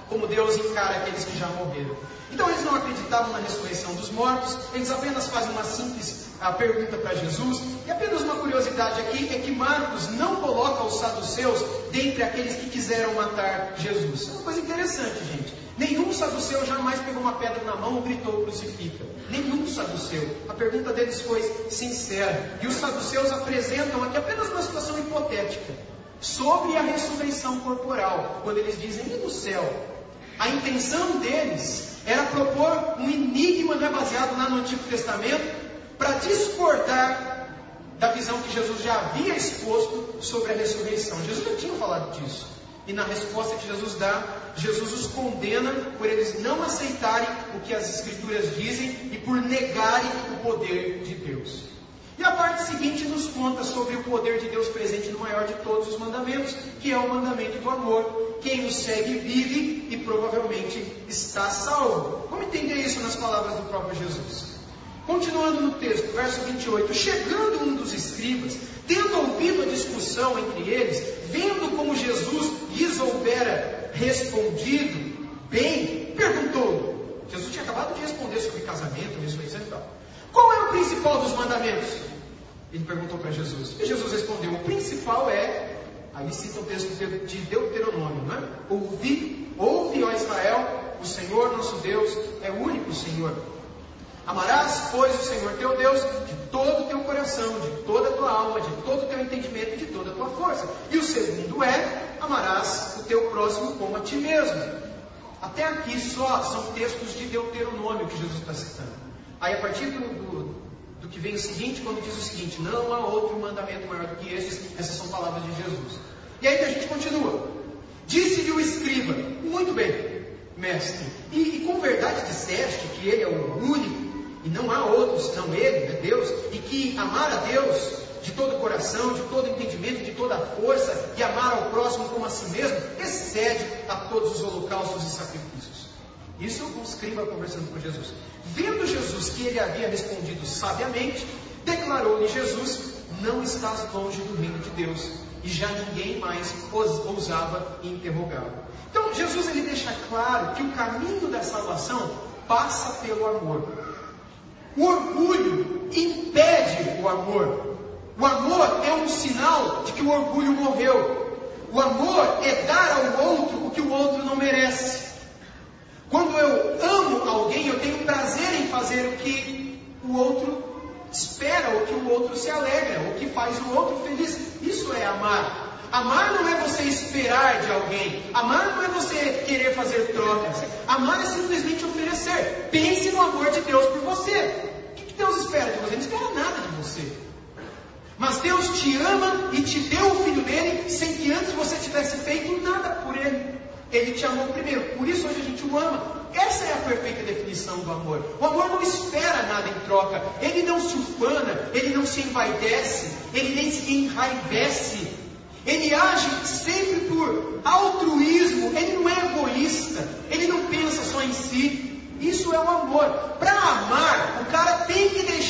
como Deus encara aqueles que já morreram. Então eles não acreditavam na ressurreição dos mortos, eles apenas fazem uma simples pergunta para Jesus. E apenas uma curiosidade aqui é que Marcos não coloca os saduceus dentre aqueles que quiseram matar Jesus. É uma coisa interessante, gente. Nenhum saduceu jamais pegou uma pedra na mão ou gritou crucifica. Nenhum saduceu. A pergunta deles foi sincera. E os saduceus apresentam aqui apenas uma situação hipotética sobre a ressurreição corporal, quando eles dizem e no céu. A intenção deles era propor um enigma não é baseado lá no Antigo Testamento, para discordar da visão que Jesus já havia exposto sobre a ressurreição. Jesus já tinha falado disso. E na resposta que Jesus dá, Jesus os condena por eles não aceitarem o que as Escrituras dizem e por negarem o poder de Deus. E a parte seguinte nos conta sobre o poder de Deus presente no maior de todos os mandamentos, que é o mandamento do amor. Quem o segue vive e provavelmente está salvo. Vamos entender isso nas palavras do próprio Jesus. Continuando no texto, verso 28, chegando um dos escribas, tendo ouvido a discussão entre eles, vendo como Jesus lhes houvera respondido bem, perguntou. Jesus tinha acabado de responder sobre casamento, ressurreição e tal. Qual é o principal dos mandamentos? Ele perguntou para Jesus. E Jesus respondeu: O principal é, aí cita o texto de Deuteronômio, não é? Ouvi, ouve, ó Israel, o Senhor nosso Deus é o único Senhor. Amarás, pois, o Senhor teu Deus de todo o teu coração, de toda a tua alma, de todo o teu entendimento e de toda a tua força. E o segundo é: amarás o teu próximo como a ti mesmo. Até aqui só são textos de Deuteronômio que Jesus está citando. Aí, a partir do, do, do que vem o seguinte, quando diz o seguinte: não há outro mandamento maior do que esses, essas são palavras de Jesus. E aí que a gente continua. Disse-lhe o escriba: muito bem, mestre, e, e com verdade disseste que ele é o único e não há outro senão Ele, é Deus, e que amar a Deus de todo o coração, de todo entendimento, de toda a força, e amar ao próximo como a si mesmo, excede a todos os holocaustos e sacrifícios. Isso o escriba conversando com Jesus. Vendo Jesus que ele havia respondido sabiamente, declarou-lhe Jesus: Não estás longe do reino de Deus. E já ninguém mais ousava interrogá-lo. Então Jesus ele deixa claro que o caminho da salvação passa pelo amor. O orgulho impede o amor. O amor é um sinal de que o orgulho morreu. O amor é dar ao outro o que o outro não merece. Quando eu amo alguém, eu tenho prazer em fazer o que o outro espera, o que o outro se alegra, o que faz o outro feliz. Isso é amar. Amar não é você esperar de alguém. Amar não é você querer fazer trocas. Amar é simplesmente oferecer. Pense no amor de Deus por você. O que Deus espera de você? Ele não espera nada de você. Mas Deus te ama e te deu o filho dele sem que antes você tivesse feito nada por ele. Ele te amou primeiro. Por isso hoje a gente o ama. Essa é a perfeita definição do amor. O amor não espera nada em troca. Ele não se ufana, ele não se envaidece, ele nem se enraivece ele age sempre por altruísmo, ele não é egoísta, ele não pensa só em si. Isso é o amor. Para amar, o cara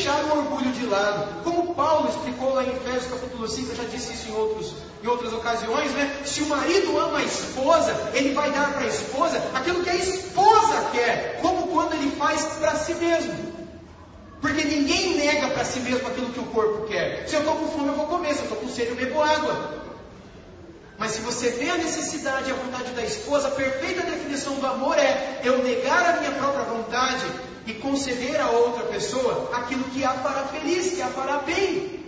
deixar o orgulho de lado. Como Paulo explicou lá em Efésios capítulo 5, eu já disse isso em, outros, em outras ocasiões, né? Se o marido ama a esposa, ele vai dar para a esposa aquilo que a esposa quer, como quando ele faz para si mesmo. Porque ninguém nega para si mesmo aquilo que o corpo quer. Se eu estou com fome, eu vou comer. Se eu estou com sede, eu bebo água. Mas se você vê a necessidade e a vontade da esposa, a perfeita definição do amor é eu negar a minha própria vontade e conceder a outra pessoa aquilo que a fará feliz, que a fará bem.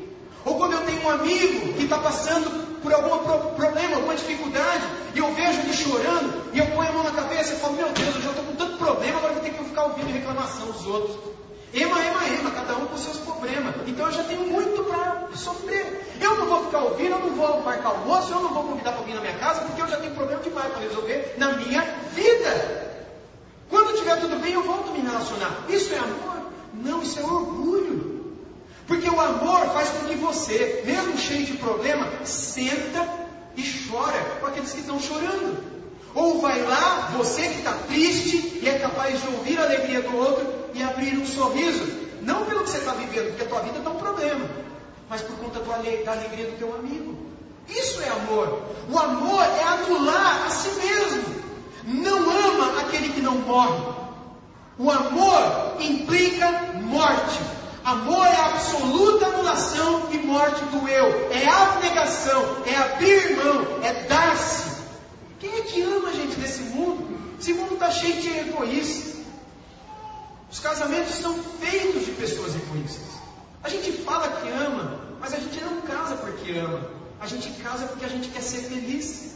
Ou quando eu tenho um amigo que está passando por algum problema, alguma dificuldade, e eu vejo ele chorando, e eu ponho a mão na cabeça e falo, meu Deus, eu já estou com tanto problema, agora vou ter que ficar ouvindo reclamação dos outros. Ema, ema, ema, cada um com seus problemas. Então eu já tenho muito para sofrer. Eu não vou ficar ouvindo, eu não vou marcar almoço, eu não vou convidar para vir na minha casa, porque eu já tenho problema demais para resolver na minha vida. Estiver tudo bem, eu volto a me relacionar. Isso é amor? Não, isso é orgulho. Porque o amor faz com que você, mesmo cheio de problema, senta e chora com aqueles que estão chorando. Ou vai lá, você que está triste e é capaz de ouvir a alegria do outro e abrir um sorriso. Não pelo que você está vivendo, porque a tua vida está um problema, mas por conta da alegria do teu amigo. Isso é amor. O amor é anular a si mesmo. Não ama aquele que não morre. O amor implica morte. Amor é absoluta anulação e morte do eu. É abnegação, é abrir mão, é dar-se. Quem é que ama a gente nesse mundo? Esse mundo está cheio de egoístas. Os casamentos são feitos de pessoas egoístas. A gente fala que ama, mas a gente não casa porque ama. A gente casa porque a gente quer ser feliz.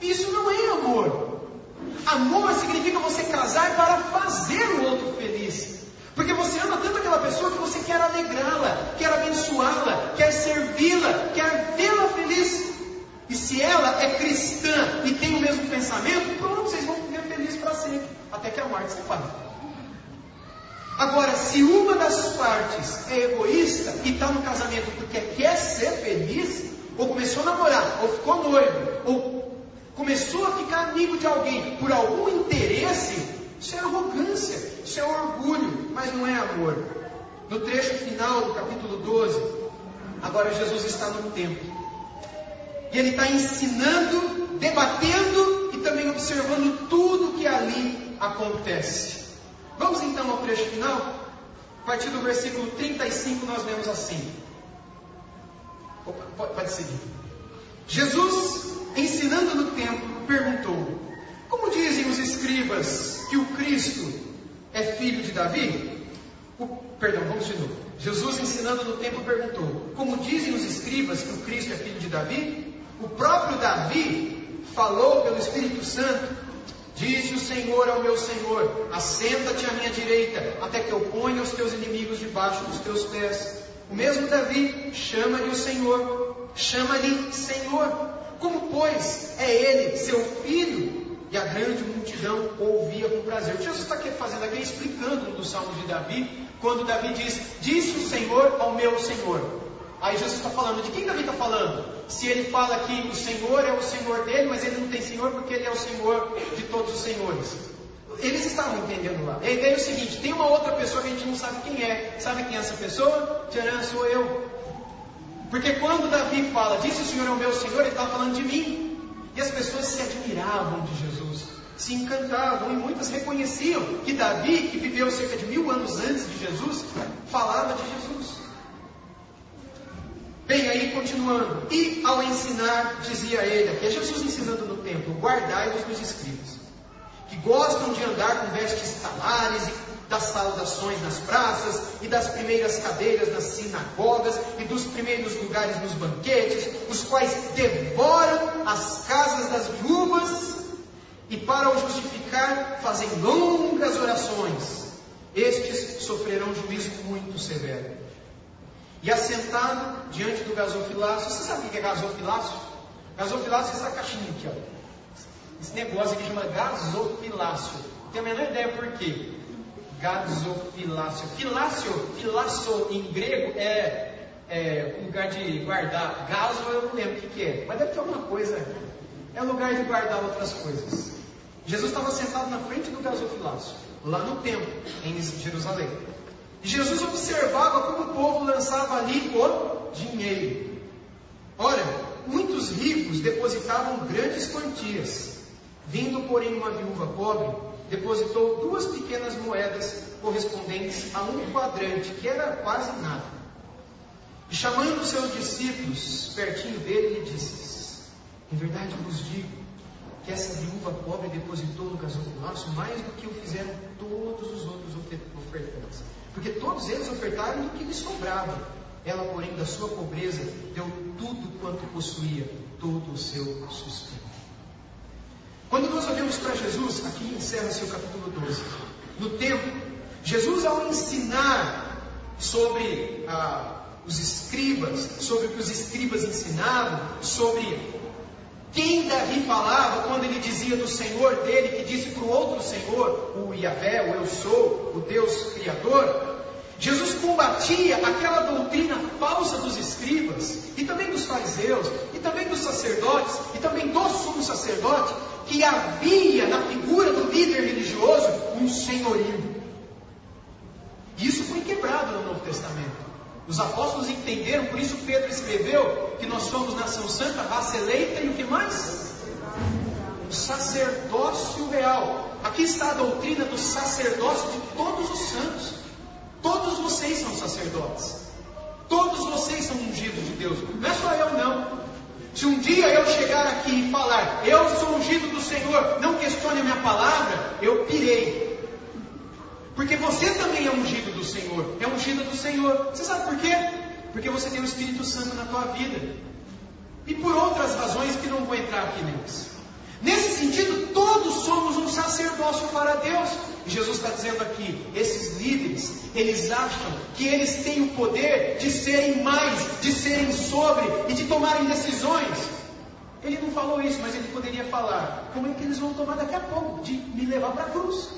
Isso não é amor. Amor significa você casar para fazer o outro feliz. Porque você ama tanto aquela pessoa que você quer alegrá-la, quer abençoá-la, quer servi-la, quer vê-la feliz. E se ela é cristã e tem o mesmo pensamento, pronto, vocês vão viver felizes para sempre, até que a morte separe. Agora, se uma das partes é egoísta e está no casamento porque quer ser feliz, ou começou a namorar, ou ficou noivo, ou começou a ficar amigo de alguém por algum interesse, isso é arrogância, isso é orgulho, mas não é amor. No trecho final do capítulo 12, agora Jesus está no templo. E ele está ensinando, debatendo e também observando tudo que ali acontece. Vamos então ao trecho final? A partir do versículo 35 nós lemos assim. Opa, pode seguir. Jesus, ensinando no templo, perguntou: Como dizem os escribas que o Cristo é filho de Davi? O, perdão, vamos de novo. Jesus, ensinando no templo, perguntou: Como dizem os escribas que o Cristo é filho de Davi? O próprio Davi falou pelo Espírito Santo Disse o Senhor ao meu Senhor: Assenta-te à minha direita, até que eu ponha os teus inimigos debaixo dos teus pés. O mesmo Davi chama-lhe o Senhor, chama-lhe Senhor. Como, pois, é ele, seu filho? E a grande multidão ouvia com prazer. O Jesus está aqui fazendo aqui, explicando dos salmos de Davi, quando Davi diz: Disse o Senhor ao meu Senhor. Aí Jesus está falando, de quem Davi está falando? Se ele fala que o Senhor é o Senhor dele, mas ele não tem Senhor porque ele é o Senhor de todos os senhores. Eles estavam entendendo lá. E daí é o seguinte: tem uma outra pessoa que a gente não sabe quem é. Sabe quem é essa pessoa? Tcharam, sou eu. Porque quando Davi fala, disse o Senhor é o meu Senhor, ele estava falando de mim. E as pessoas se admiravam de Jesus, se encantavam, e muitas reconheciam que Davi, que viveu cerca de mil anos antes de Jesus, falava de Jesus. Bem, aí continuando. E ao ensinar, dizia ele, aqui é Jesus ensinando no templo: guardai-vos dos escribas, que gostam de andar com vestes talares e das saudações nas praças e das primeiras cadeiras nas sinagogas e dos primeiros lugares nos banquetes, os quais devoram as casas das viúvas e para o justificar fazem longas orações. Estes sofrerão juízo muito severo. E assentado diante do gasofilácio, você sabe o que é gasofilácio? Gasofilácio é essa caixinha aqui, ó. Esse negócio aqui chama gasofilácio. Tem a menor ideia por quê? Gasofilácio. Filácio, filácio em grego é, é lugar de guardar. Gaso eu não lembro o que, que é, mas deve ter alguma coisa. É lugar de guardar outras coisas. Jesus estava sentado na frente do gasofilácio, lá no templo, em Jerusalém. Jesus observava como o povo lançava ali o dinheiro. Ora, muitos ricos depositavam grandes quantias. Vindo, porém, uma viúva pobre, depositou duas pequenas moedas correspondentes a um quadrante, que era quase nada. E chamando seus discípulos pertinho dele, lhe disse: Em verdade vos digo que essa viúva pobre depositou no gasofilácio mais do que o fizeram todos os outros ofertantes. Porque todos eles ofertaram do que lhes sobrava. Ela, porém, da sua pobreza, deu tudo quanto possuía, todo o seu sustento. Quando nós olhamos para Jesus, aqui encerra-se o capítulo 12. No tempo, Jesus, ao ensinar sobre ah, os escribas, sobre o que os escribas ensinavam, sobre quem Davi falava quando ele dizia do Senhor dele, que disse para o outro Senhor, o Yahvé, o Eu Sou, o Deus Criador, Jesus combatia aquela doutrina falsa dos escribas, e também dos fariseus, e também dos sacerdotes, e também do sumo sacerdote, que havia na figura do líder religioso um senhorio. Isso foi quebrado no Novo Testamento. Os apóstolos entenderam, por isso Pedro escreveu que nós somos nação santa, raça eleita e o que mais? O sacerdócio real. Aqui está a doutrina do sacerdócio de todos os santos. Todos vocês são sacerdotes. Todos vocês são ungidos de Deus. Não é só eu, não. Se um dia eu chegar aqui e falar, eu sou ungido do Senhor, não questione a minha palavra, eu pirei. Porque você também é ungido do Senhor, é ungido do Senhor. Você sabe por quê? Porque você tem o Espírito Santo na tua vida. E por outras razões que não vou entrar aqui nelas. Nesse sentido, todos somos um sacerdócio para Deus. E Jesus está dizendo aqui: esses líderes, eles acham que eles têm o poder de serem mais, de serem sobre e de tomarem decisões. Ele não falou isso, mas ele poderia falar: como é que eles vão tomar daqui a pouco? De me levar para a cruz.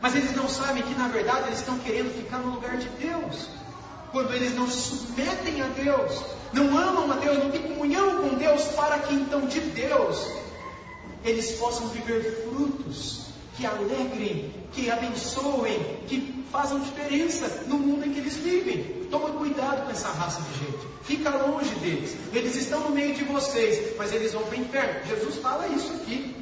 Mas eles não sabem que na verdade eles estão querendo ficar no lugar de Deus. Quando eles não se submetem a Deus, não amam a Deus, não têm comunhão com Deus, para que então de Deus eles possam viver frutos que alegrem, que abençoem, que façam diferença no mundo em que eles vivem. Toma cuidado com essa raça de gente. Fica longe deles. Eles estão no meio de vocês, mas eles vão para o inferno. Jesus fala isso aqui.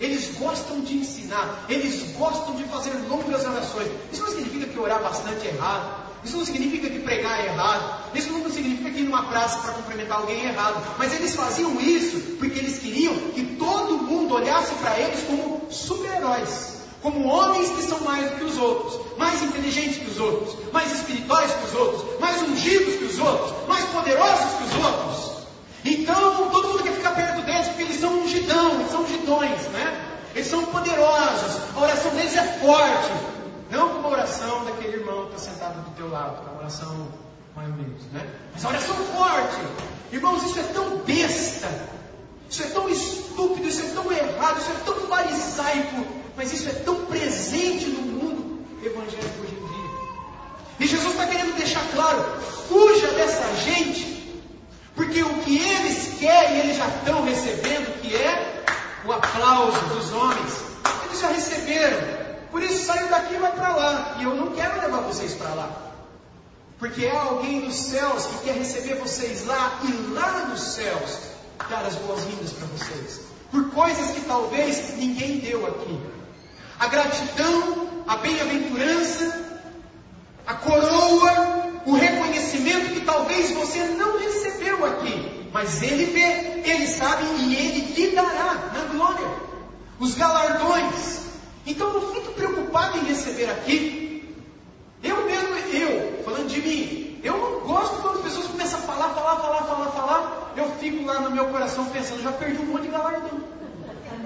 Eles gostam de ensinar, eles gostam de fazer longas orações. Isso não significa que orar bastante é errado. Isso não significa que pregar é errado. Isso não significa que ir numa praça para cumprimentar alguém é errado. Mas eles faziam isso porque eles queriam que todo mundo olhasse para eles como super-heróis. Como homens que são mais do que os outros, mais inteligentes que os outros, mais espirituais que os outros, mais ungidos que os outros, mais poderosos que os outros. Então todo mundo quer ficar perto deles porque eles são ungidão, eles são ungidões, né? Eles são poderosos, a oração deles é forte. Oração daquele irmão que está sentado do teu lado, a oração mais ou menos, né? Mas a oração forte. Irmãos, isso é tão besta, isso é tão estúpido, isso é tão errado, isso é tão farisaico, mas isso é tão presente no mundo evangélico hoje em dia. E Jesus está querendo deixar claro: fuja dessa gente, porque o que eles querem, eles já estão recebendo, que é o aplauso dos homens. Eles já receberam. Por isso saiu daqui e vai para lá. E eu não quero levar vocês para lá. Porque é alguém dos céus que quer receber vocês lá e lá nos céus dar as boas-vindas para vocês. Por coisas que talvez ninguém deu aqui. A gratidão, a bem-aventurança, a coroa, o reconhecimento que talvez você não recebeu aqui. Mas ele vê, ele sabe e ele lhe dará na glória. Os galardões, então não fique preocupado em receber aqui. Eu mesmo, eu, falando de mim, eu não gosto quando as pessoas começam a falar, falar, falar, falar, falar. Eu fico lá no meu coração pensando, já perdi um monte de galardão.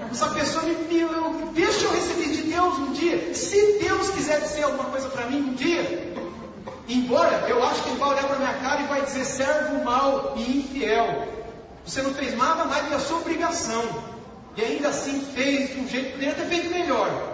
Essa pessoa me, eu, deixa eu receber de Deus um dia. Se Deus quiser dizer alguma coisa para mim um dia, embora eu acho que ele vai olhar para minha cara e vai dizer servo mau e infiel. Você não fez nada mais que a sua obrigação. E ainda assim fez de um jeito que poderia ter feito melhor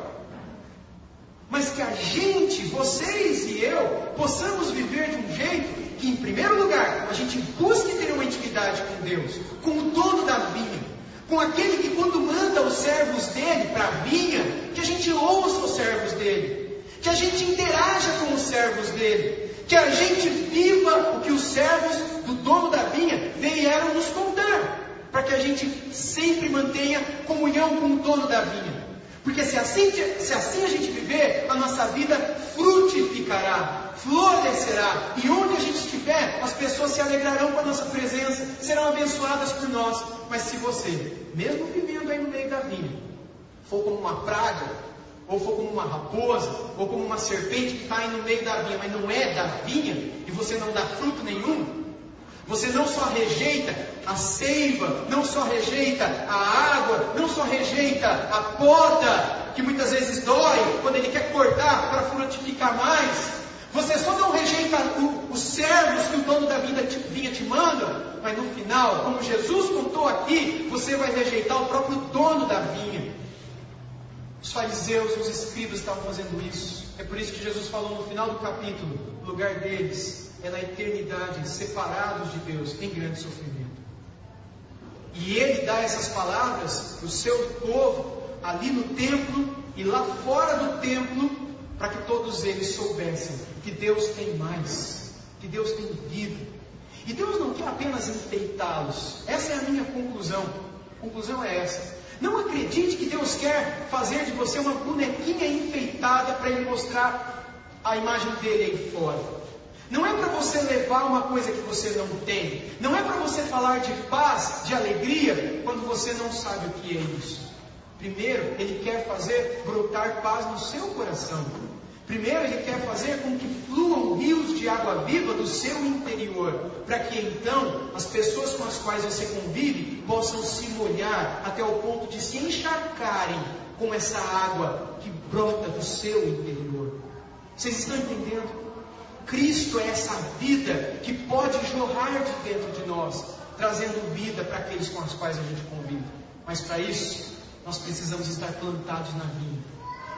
gente, vocês e eu, possamos viver de um jeito que, em primeiro lugar, a gente busque ter uma intimidade com Deus, com o dono da vinha, com aquele que, quando manda os servos dele para a vinha, que a gente ouça os servos dele, que a gente interaja com os servos dele, que a gente viva o que os servos do dono da vinha vieram nos contar, para que a gente sempre mantenha comunhão com o dono da vinha. Porque se assim, se assim a gente viver, a nossa vida frutificará, florescerá. E onde a gente estiver, as pessoas se alegrarão com a nossa presença, serão abençoadas por nós. Mas se você, mesmo vivendo aí no meio da vinha, for como uma praga, ou for como uma raposa, ou como uma serpente que está aí no meio da vinha, mas não é da vinha, e você não dá fruto nenhum, você não só rejeita a seiva, não só rejeita a água, não só rejeita a poda, que muitas vezes dói, quando ele quer cortar para frutificar mais, Você só não rejeita o, os servos que o dono da vida te, vinha te manda, mas no final, como Jesus contou aqui, você vai rejeitar o próprio dono da vinha. Os fariseus, os escribas estavam fazendo isso. É por isso que Jesus falou no final do capítulo: o lugar deles é na eternidade, separados de Deus, em grande sofrimento. E ele dá essas palavras para o seu povo, ali no templo e lá fora do templo, para que todos eles soubessem que Deus tem mais, que Deus tem vida. E Deus não quer apenas enfeitá-los. Essa é a minha conclusão. A conclusão é essa. Não acredite que Deus quer fazer de você uma bonequinha enfeitada para ele mostrar a imagem dele aí fora. Não é para você levar uma coisa que você não tem. Não é para você falar de paz, de alegria, quando você não sabe o que é isso. Primeiro, Ele quer fazer brotar paz no seu coração. Primeiro, Ele quer fazer com que fluam rios de água viva do seu interior, para que então as pessoas com as quais você convive possam se molhar até o ponto de se encharcarem com essa água que brota do seu interior. Vocês estão entendendo? Cristo é essa vida que pode jorrar de dentro de nós, trazendo vida para aqueles com os quais a gente convive. Mas para isso, nós precisamos estar plantados na vinha.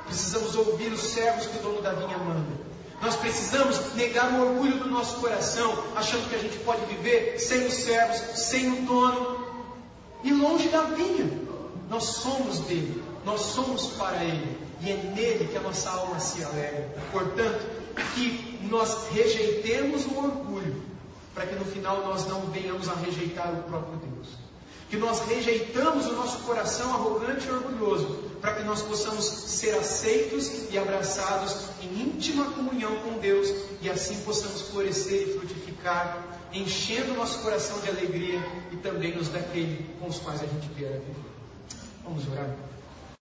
Precisamos ouvir os servos que o dono da vinha manda. Nós precisamos negar o orgulho do nosso coração, achando que a gente pode viver sem os servos, sem o dono e longe da vinha. Nós somos dele, nós somos para ele e é nele que a nossa alma se alegra. Portanto, que nós rejeitemos o orgulho, para que no final nós não venhamos a rejeitar o próprio Deus. Que nós rejeitamos o nosso coração arrogante e orgulhoso, para que nós possamos ser aceitos e abraçados em íntima comunhão com Deus e assim possamos florescer e frutificar, enchendo o nosso coração de alegria e também nos daquele com os quais a gente quer viver. Vamos orar.